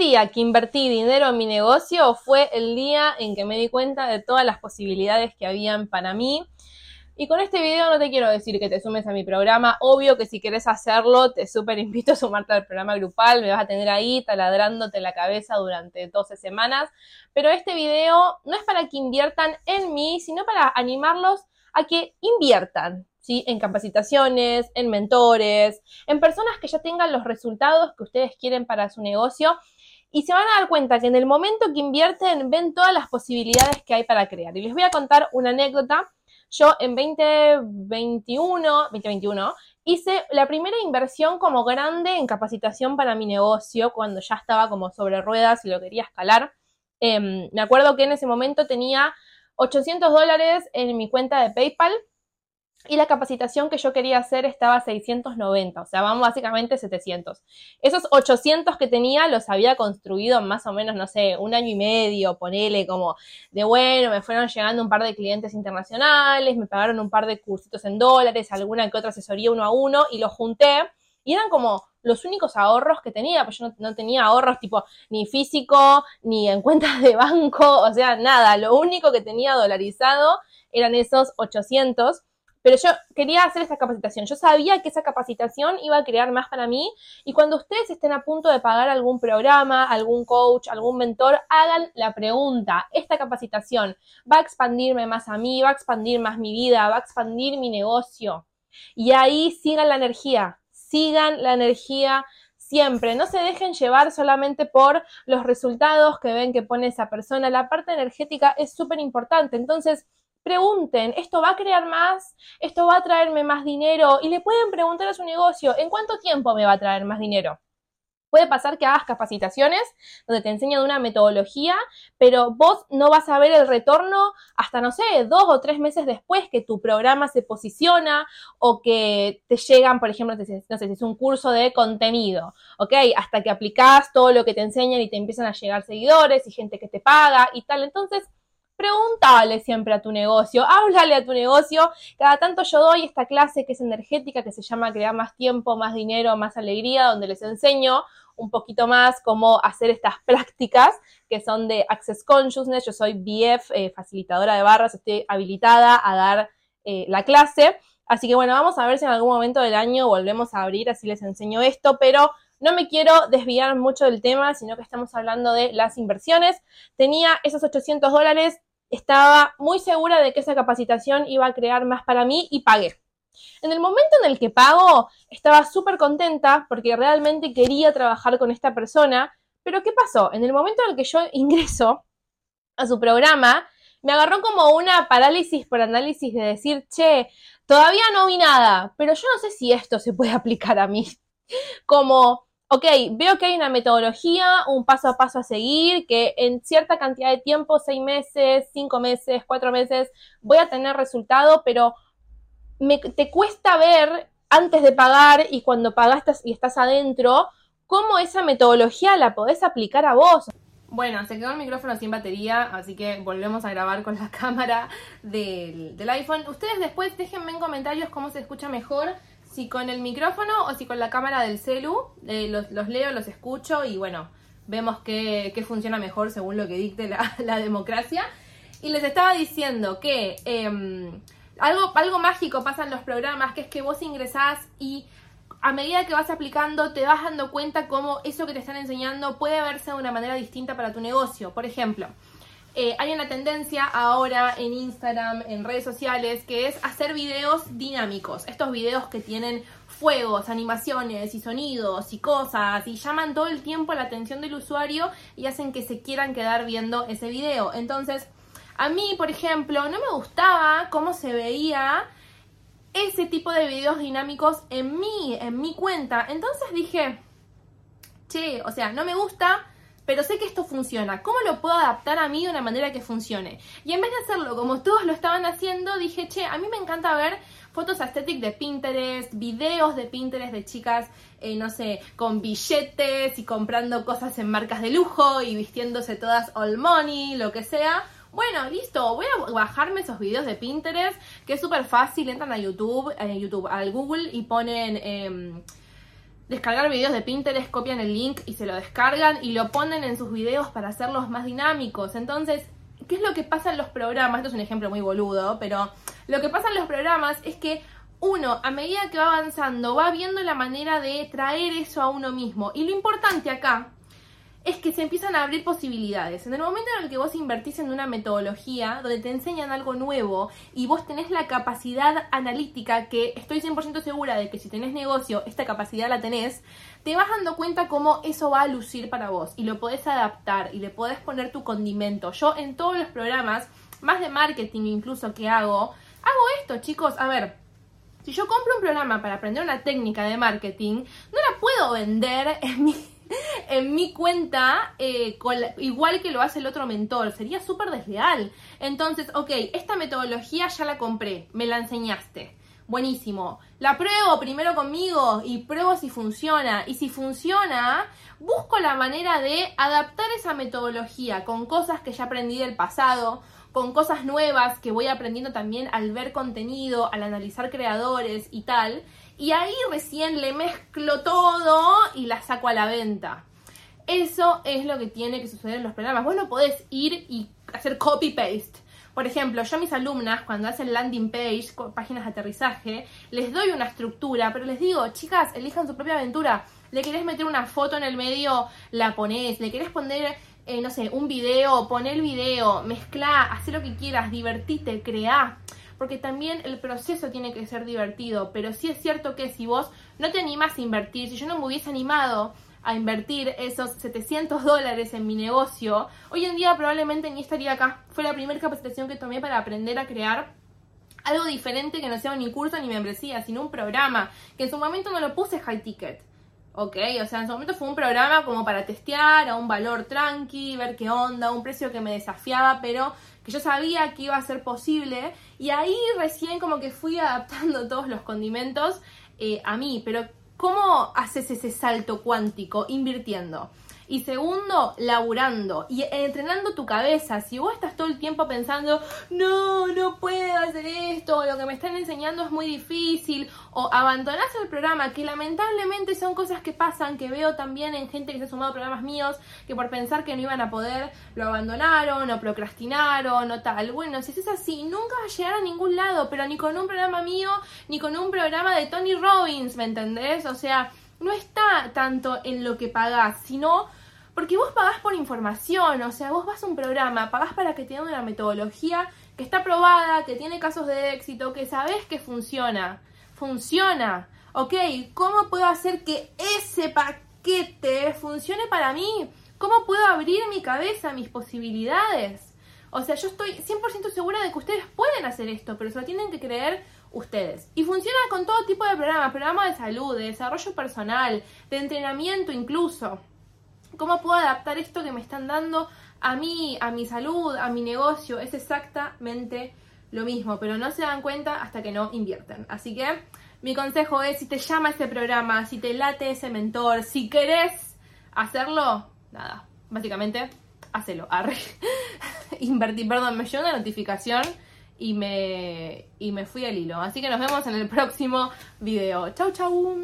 día que invertí dinero en mi negocio fue el día en que me di cuenta de todas las posibilidades que habían para mí. Y con este video no te quiero decir que te sumes a mi programa. Obvio que si quieres hacerlo, te súper invito a sumarte al programa grupal. Me vas a tener ahí taladrándote la cabeza durante 12 semanas. Pero este video no es para que inviertan en mí, sino para animarlos a que inviertan. ¿Sí? En capacitaciones, en mentores, en personas que ya tengan los resultados que ustedes quieren para su negocio y se van a dar cuenta que en el momento que invierten ven todas las posibilidades que hay para crear. Y les voy a contar una anécdota yo en 2021, 2021 hice la primera inversión como grande en capacitación para mi negocio cuando ya estaba como sobre ruedas y lo quería escalar. Em, me acuerdo que en ese momento tenía 800 dólares en mi cuenta de PayPal y la capacitación que yo quería hacer estaba a 690, o sea, vamos básicamente 700. Esos 800 que tenía los había construido más o menos, no sé, un año y medio, ponele como de bueno, me fueron llegando un par de clientes internacionales, me pagaron un par de cursitos en dólares, alguna que otra asesoría uno a uno y lo junté y eran como los únicos ahorros que tenía, pues yo no, no, tenía ahorros tipo ni físico, ni en cuentas de banco, o sea, nada, lo único que tenía dolarizado eran esos 800 pero yo quería hacer esta capacitación. Yo sabía que esa capacitación iba a crear más para mí. Y cuando ustedes estén a punto de pagar algún programa, algún coach, algún mentor, hagan la pregunta. ¿Esta capacitación va a expandirme más a mí? ¿Va a expandir más mi vida? ¿Va a expandir mi negocio? Y ahí sigan la energía. Sigan la energía siempre. No se dejen llevar solamente por los resultados que ven que pone esa persona. La parte energética es súper importante. Entonces, pregunten, ¿esto va a crear más? ¿Esto va a traerme más dinero? Y le pueden preguntar a su negocio, ¿en cuánto tiempo me va a traer más dinero? Puede pasar que hagas capacitaciones donde te enseñan una metodología, pero vos no vas a ver el retorno hasta, no sé, dos o tres meses después que tu programa se posiciona o que te llegan, por ejemplo, no sé, si es un curso de contenido, ¿ok? Hasta que aplicás todo lo que te enseñan y te empiezan a llegar seguidores y gente que te paga y tal. Entonces, Pregúntale siempre a tu negocio, háblale a tu negocio. Cada tanto yo doy esta clase que es energética, que se llama Crear más tiempo, más dinero, más alegría, donde les enseño un poquito más cómo hacer estas prácticas que son de Access Consciousness. Yo soy BF, eh, facilitadora de barras, estoy habilitada a dar eh, la clase. Así que bueno, vamos a ver si en algún momento del año volvemos a abrir, así les enseño esto, pero no me quiero desviar mucho del tema, sino que estamos hablando de las inversiones. Tenía esos 800 dólares, estaba muy segura de que esa capacitación iba a crear más para mí y pagué. En el momento en el que pago, estaba súper contenta porque realmente quería trabajar con esta persona, pero ¿qué pasó? En el momento en el que yo ingreso a su programa, me agarró como una parálisis por análisis de decir, che, todavía no vi nada, pero yo no sé si esto se puede aplicar a mí. Como, ok, veo que hay una metodología, un paso a paso a seguir, que en cierta cantidad de tiempo, seis meses, cinco meses, cuatro meses, voy a tener resultado, pero me, te cuesta ver antes de pagar y cuando pagaste y estás adentro, cómo esa metodología la podés aplicar a vos. Bueno, se quedó el micrófono sin batería, así que volvemos a grabar con la cámara del, del iPhone. Ustedes después déjenme en comentarios cómo se escucha mejor si con el micrófono o si con la cámara del celu. Eh, los, leo, los escucho y bueno, vemos qué, funciona mejor según lo que dicte la, democracia. Y les estaba diciendo que em, algo, algo mágico pasa en los programas, que es que vos ingresás y a medida que vas aplicando te vas dando cuenta cómo eso que te están enseñando puede verse de una manera distinta para tu negocio. Por ejemplo, eh, hay una tendencia ahora en Instagram, en redes sociales, que es hacer videos dinámicos. Estos videos que tienen fuegos, animaciones y sonidos y cosas y llaman todo el tiempo la atención del usuario y hacen que se quieran quedar viendo ese video. Entonces, a mí, por ejemplo, no me gustaba cómo se veía ese tipo de videos dinámicos en mí, en mi cuenta. Entonces dije, che, o sea, no me gusta pero sé que esto funciona. ¿Cómo lo puedo adaptar a mí de una manera que funcione? Y en vez de hacerlo como todos lo estaban haciendo, dije, che, a mí me encanta ver fotos aesthetic de Pinterest, videos de Pinterest de chicas, eh, no sé, con billetes y comprando cosas en marcas de lujo y vistiéndose todas all money, lo que sea. Bueno, listo, voy a bajarme esos videos de Pinterest, que es súper fácil, entran a YouTube, a YouTube, al Google y ponen... Em, descargar videos de Pinterest, copian el link y se lo descargan y lo ponen en sus videos para hacerlos más dinámicos. Entonces, ¿qué es lo que pasa en los programas? Esto es un ejemplo muy boludo, pero lo que pasa en los programas es que uno, a medida que va avanzando, va viendo la manera de traer eso a uno mismo. Y lo importante acá es que se empiezan a abrir posibilidades. En el momento en el que vos invertís en una metodología donde te enseñan algo nuevo y vos tenés la capacidad analítica, que estoy 100% segura de que si tenés negocio, esta capacidad la tenés, te vas dando cuenta cómo eso va a lucir para vos y lo podés adaptar y le podés poner tu condimento. Yo en todos los programas, más de marketing incluso que hago, hago esto, chicos. A ver, si yo compro un programa para aprender una técnica de marketing, no la puedo vender en mi en mi cuenta eh, igual que lo hace el otro mentor. Sería súper desleal. Entonces, ok, esta metodología ya la compré, me la enseñaste. Buenísimo. La pruebo primero conmigo y pruebo si funciona. Y si funciona, busco la manera de adaptar esa metodología con cosas que ya aprendí del pasado, con cosas nuevas que voy aprendiendo también al ver contenido, al analizar creadores y tal. Y ahí recién le mezclo todo y la saco a la venta. Eso es lo que tiene que suceder en los programas. Vos no podés ir y hacer copy-paste. Por ejemplo, yo a mis alumnas, cuando hacen landing page, páginas de aterrizaje, les doy una estructura, pero les digo, chicas, elijan su propia aventura. Le querés meter una foto en el medio, la ponés. Le querés poner, eh, no sé, un video, poner el video, mezcla, haz lo que quieras, divertite, crea porque también el proceso tiene que ser divertido, pero sí es cierto que si vos no te animas a invertir, si yo no me hubiese animado a invertir esos 700 dólares en mi negocio, hoy en día probablemente ni estaría acá. Fue la primera capacitación que tomé para aprender a crear algo diferente que no sea ni curso ni membresía, sino un programa, que en su momento no lo puse high ticket. Ok, o sea, en su momento fue un programa como para testear a un valor tranqui, ver qué onda, un precio que me desafiaba, pero que yo sabía que iba a ser posible. Y ahí recién como que fui adaptando todos los condimentos eh, a mí. Pero ¿cómo haces ese salto cuántico? Invirtiendo. Y segundo, laburando y entrenando tu cabeza. Si vos estás todo el tiempo pensando, no, no puedo hacer esto, lo que me están enseñando es muy difícil, o abandonás el programa, que lamentablemente son cosas que pasan, que veo también en gente que se ha sumado a programas míos, que por pensar que no iban a poder, lo abandonaron, o procrastinaron, o tal. Bueno, si es así, nunca vas a llegar a ningún lado, pero ni con un programa mío, ni con un programa de Tony Robbins, ¿me entendés? O sea, no está tanto en lo que pagás, sino porque vos pagás por información, o sea, vos vas a un programa, pagás para que te den una metodología que está probada, que tiene casos de éxito, que sabés que funciona. Funciona. Ok, ¿cómo puedo hacer que ese paquete funcione para mí? ¿Cómo puedo abrir mi cabeza, mis posibilidades? O sea, yo estoy 100% segura de que ustedes pueden hacer esto, pero se lo tienen que creer ustedes. Y funciona con todo tipo de programas, programas de salud, de desarrollo personal, de entrenamiento incluso. ¿Cómo puedo adaptar esto que me están dando a mí, a mi salud, a mi negocio? Es exactamente lo mismo, pero no se dan cuenta hasta que no invierten. Así que mi consejo es, si te llama ese programa, si te late ese mentor, si querés hacerlo, nada, básicamente, hacelo. Arre. Invertí, perdón, me llegó una notificación y me, y me fui al hilo. Así que nos vemos en el próximo video. Chau, chau.